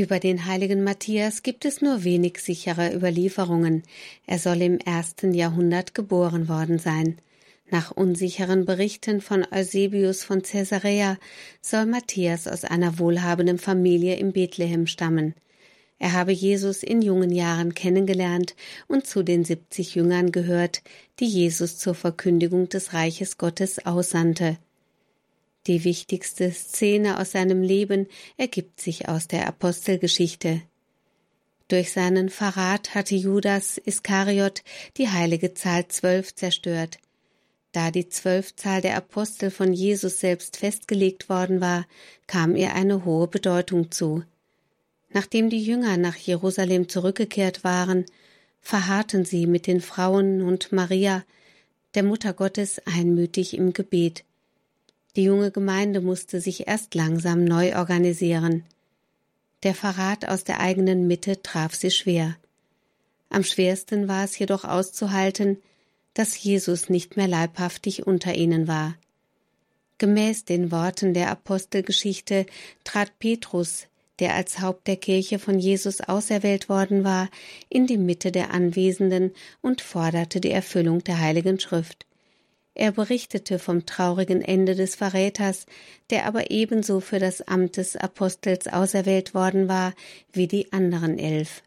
Über den heiligen Matthias gibt es nur wenig sichere Überlieferungen. Er soll im ersten Jahrhundert geboren worden sein. Nach unsicheren Berichten von Eusebius von Caesarea soll Matthias aus einer wohlhabenden Familie in Bethlehem stammen. Er habe Jesus in jungen Jahren kennengelernt und zu den siebzig Jüngern gehört, die Jesus zur Verkündigung des Reiches Gottes aussandte. Die wichtigste Szene aus seinem Leben ergibt sich aus der Apostelgeschichte. Durch seinen Verrat hatte Judas Iskariot die heilige Zahl zwölf zerstört. Da die Zwölfzahl der Apostel von Jesus selbst festgelegt worden war, kam ihr eine hohe Bedeutung zu. Nachdem die Jünger nach Jerusalem zurückgekehrt waren, verharrten sie mit den Frauen und Maria, der Mutter Gottes, einmütig im Gebet. Die junge Gemeinde musste sich erst langsam neu organisieren. Der Verrat aus der eigenen Mitte traf sie schwer. Am schwersten war es jedoch auszuhalten, dass Jesus nicht mehr leibhaftig unter ihnen war. Gemäß den Worten der Apostelgeschichte trat Petrus, der als Haupt der Kirche von Jesus auserwählt worden war, in die Mitte der Anwesenden und forderte die Erfüllung der Heiligen Schrift. Er berichtete vom traurigen Ende des Verräters, der aber ebenso für das Amt des Apostels auserwählt worden war wie die anderen elf.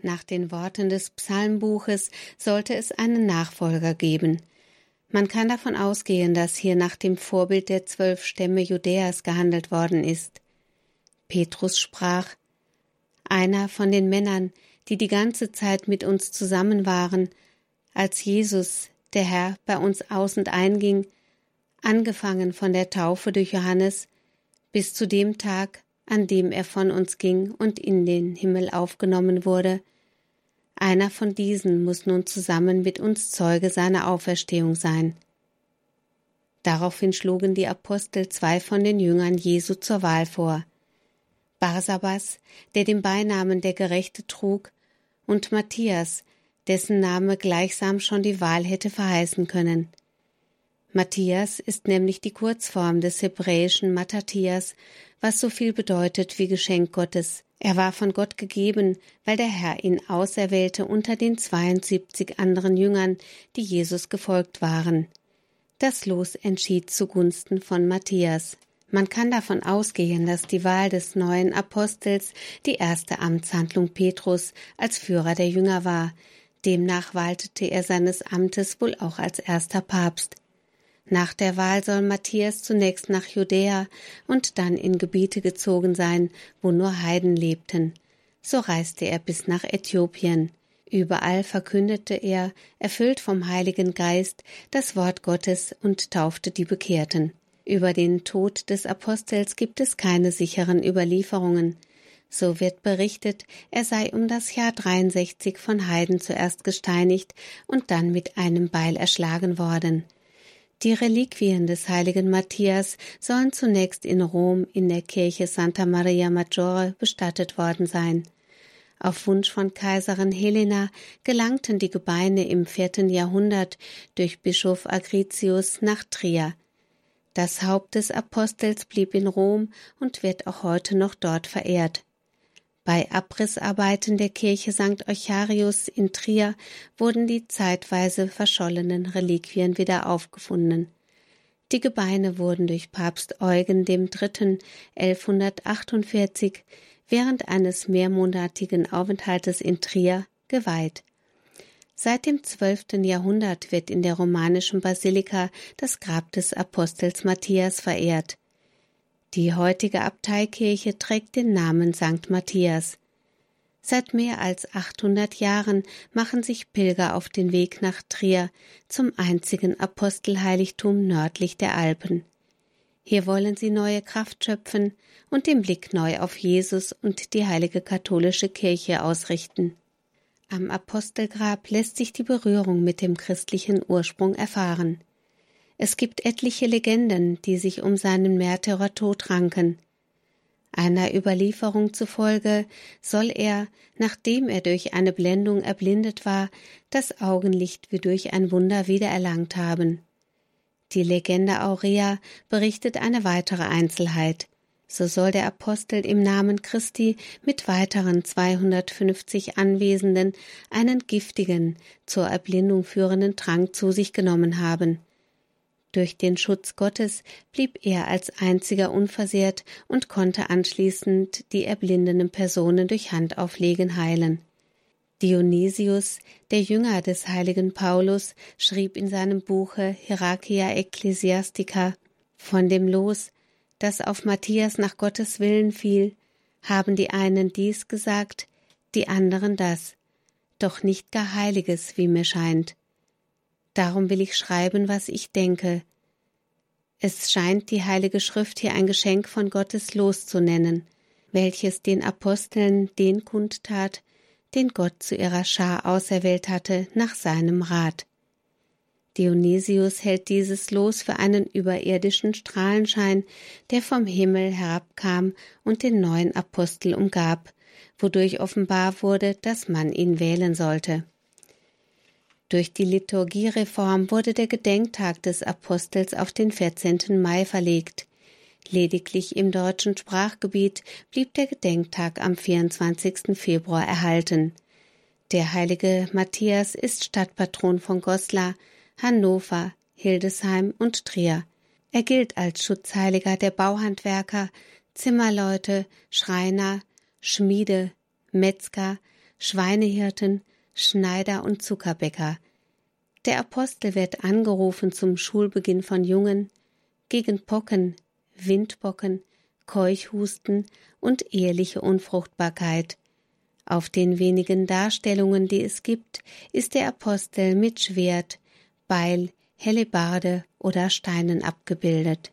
Nach den Worten des Psalmbuches sollte es einen Nachfolger geben. Man kann davon ausgehen, dass hier nach dem Vorbild der zwölf Stämme Judäas gehandelt worden ist. Petrus sprach Einer von den Männern, die die ganze Zeit mit uns zusammen waren, als Jesus, der Herr, bei uns aus und einging, angefangen von der Taufe durch Johannes bis zu dem Tag, an dem er von uns ging und in den Himmel aufgenommen wurde, einer von diesen muss nun zusammen mit uns Zeuge seiner Auferstehung sein. Daraufhin schlugen die Apostel zwei von den Jüngern Jesu zur Wahl vor. Barsabas, der den Beinamen der Gerechte trug, und Matthias, dessen Name gleichsam schon die Wahl hätte verheißen können. Matthias ist nämlich die Kurzform des hebräischen Matthias, was so viel bedeutet wie Geschenk Gottes. Er war von Gott gegeben, weil der Herr ihn auserwählte unter den 72 anderen Jüngern, die Jesus gefolgt waren. Das Los entschied zugunsten von Matthias. Man kann davon ausgehen, dass die Wahl des neuen Apostels die erste Amtshandlung Petrus als Führer der Jünger war. Demnach waltete er seines Amtes wohl auch als erster Papst. Nach der Wahl soll Matthias zunächst nach Judäa und dann in Gebiete gezogen sein, wo nur Heiden lebten. So reiste er bis nach Äthiopien. Überall verkündete er, erfüllt vom Heiligen Geist, das Wort Gottes und taufte die Bekehrten. Über den Tod des Apostels gibt es keine sicheren Überlieferungen. So wird berichtet, er sei um das Jahr 63 von Heiden zuerst gesteinigt und dann mit einem Beil erschlagen worden. Die Reliquien des heiligen Matthias sollen zunächst in Rom in der Kirche Santa Maria Maggiore bestattet worden sein. Auf Wunsch von Kaiserin Helena gelangten die Gebeine im vierten Jahrhundert durch Bischof Agritius nach Trier. Das Haupt des Apostels blieb in Rom und wird auch heute noch dort verehrt. Bei Abrissarbeiten der Kirche St. Eucharius in Trier wurden die zeitweise verschollenen Reliquien wieder aufgefunden. Die Gebeine wurden durch Papst Eugen III. 1148 während eines mehrmonatigen Aufenthaltes in Trier geweiht. Seit dem zwölften Jahrhundert wird in der romanischen Basilika das Grab des Apostels Matthias verehrt. Die heutige Abteikirche trägt den Namen St. Matthias. Seit mehr als 800 Jahren machen sich Pilger auf den Weg nach Trier zum einzigen Apostelheiligtum nördlich der Alpen. Hier wollen sie neue Kraft schöpfen und den Blick neu auf Jesus und die heilige katholische Kirche ausrichten. Am Apostelgrab lässt sich die Berührung mit dem christlichen Ursprung erfahren. Es gibt etliche Legenden, die sich um seinen Märtyrertod ranken. Einer Überlieferung zufolge soll er, nachdem er durch eine Blendung erblindet war, das Augenlicht wie durch ein Wunder wiedererlangt haben. Die Legende Aurea berichtet eine weitere Einzelheit. So soll der Apostel im Namen Christi mit weiteren 250 Anwesenden einen giftigen, zur Erblindung führenden Trank zu sich genommen haben. Durch den Schutz Gottes blieb er als einziger unversehrt und konnte anschließend die erblindenden Personen durch Handauflegen heilen. Dionysius, der Jünger des heiligen Paulus, schrieb in seinem Buche Hierarchia Ecclesiastica von dem Los, das auf Matthias nach Gottes Willen fiel, haben die einen dies gesagt, die anderen das, doch nicht gar Heiliges, wie mir scheint. Darum will ich schreiben, was ich denke. Es scheint die Heilige Schrift hier ein Geschenk von Gottes Los zu nennen, welches den Aposteln den kundtat, den Gott zu ihrer Schar auserwählt hatte nach seinem Rat. Dionysius hält dieses Los für einen überirdischen Strahlenschein, der vom Himmel herabkam und den neuen Apostel umgab, wodurch offenbar wurde, dass man ihn wählen sollte. Durch die Liturgiereform wurde der Gedenktag des Apostels auf den 14. Mai verlegt. Lediglich im deutschen Sprachgebiet blieb der Gedenktag am 24. Februar erhalten. Der heilige Matthias ist Stadtpatron von Goslar, Hannover, Hildesheim und Trier. Er gilt als Schutzheiliger der Bauhandwerker, Zimmerleute, Schreiner, Schmiede, Metzger, Schweinehirten, Schneider und Zuckerbäcker. Der Apostel wird angerufen zum Schulbeginn von Jungen, gegen Pocken, Windbocken, Keuchhusten und eheliche Unfruchtbarkeit. Auf den wenigen Darstellungen, die es gibt, ist der Apostel mit Schwert, Beil, Hellebarde oder Steinen abgebildet.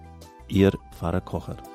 Ihr Pfarrer Kocher.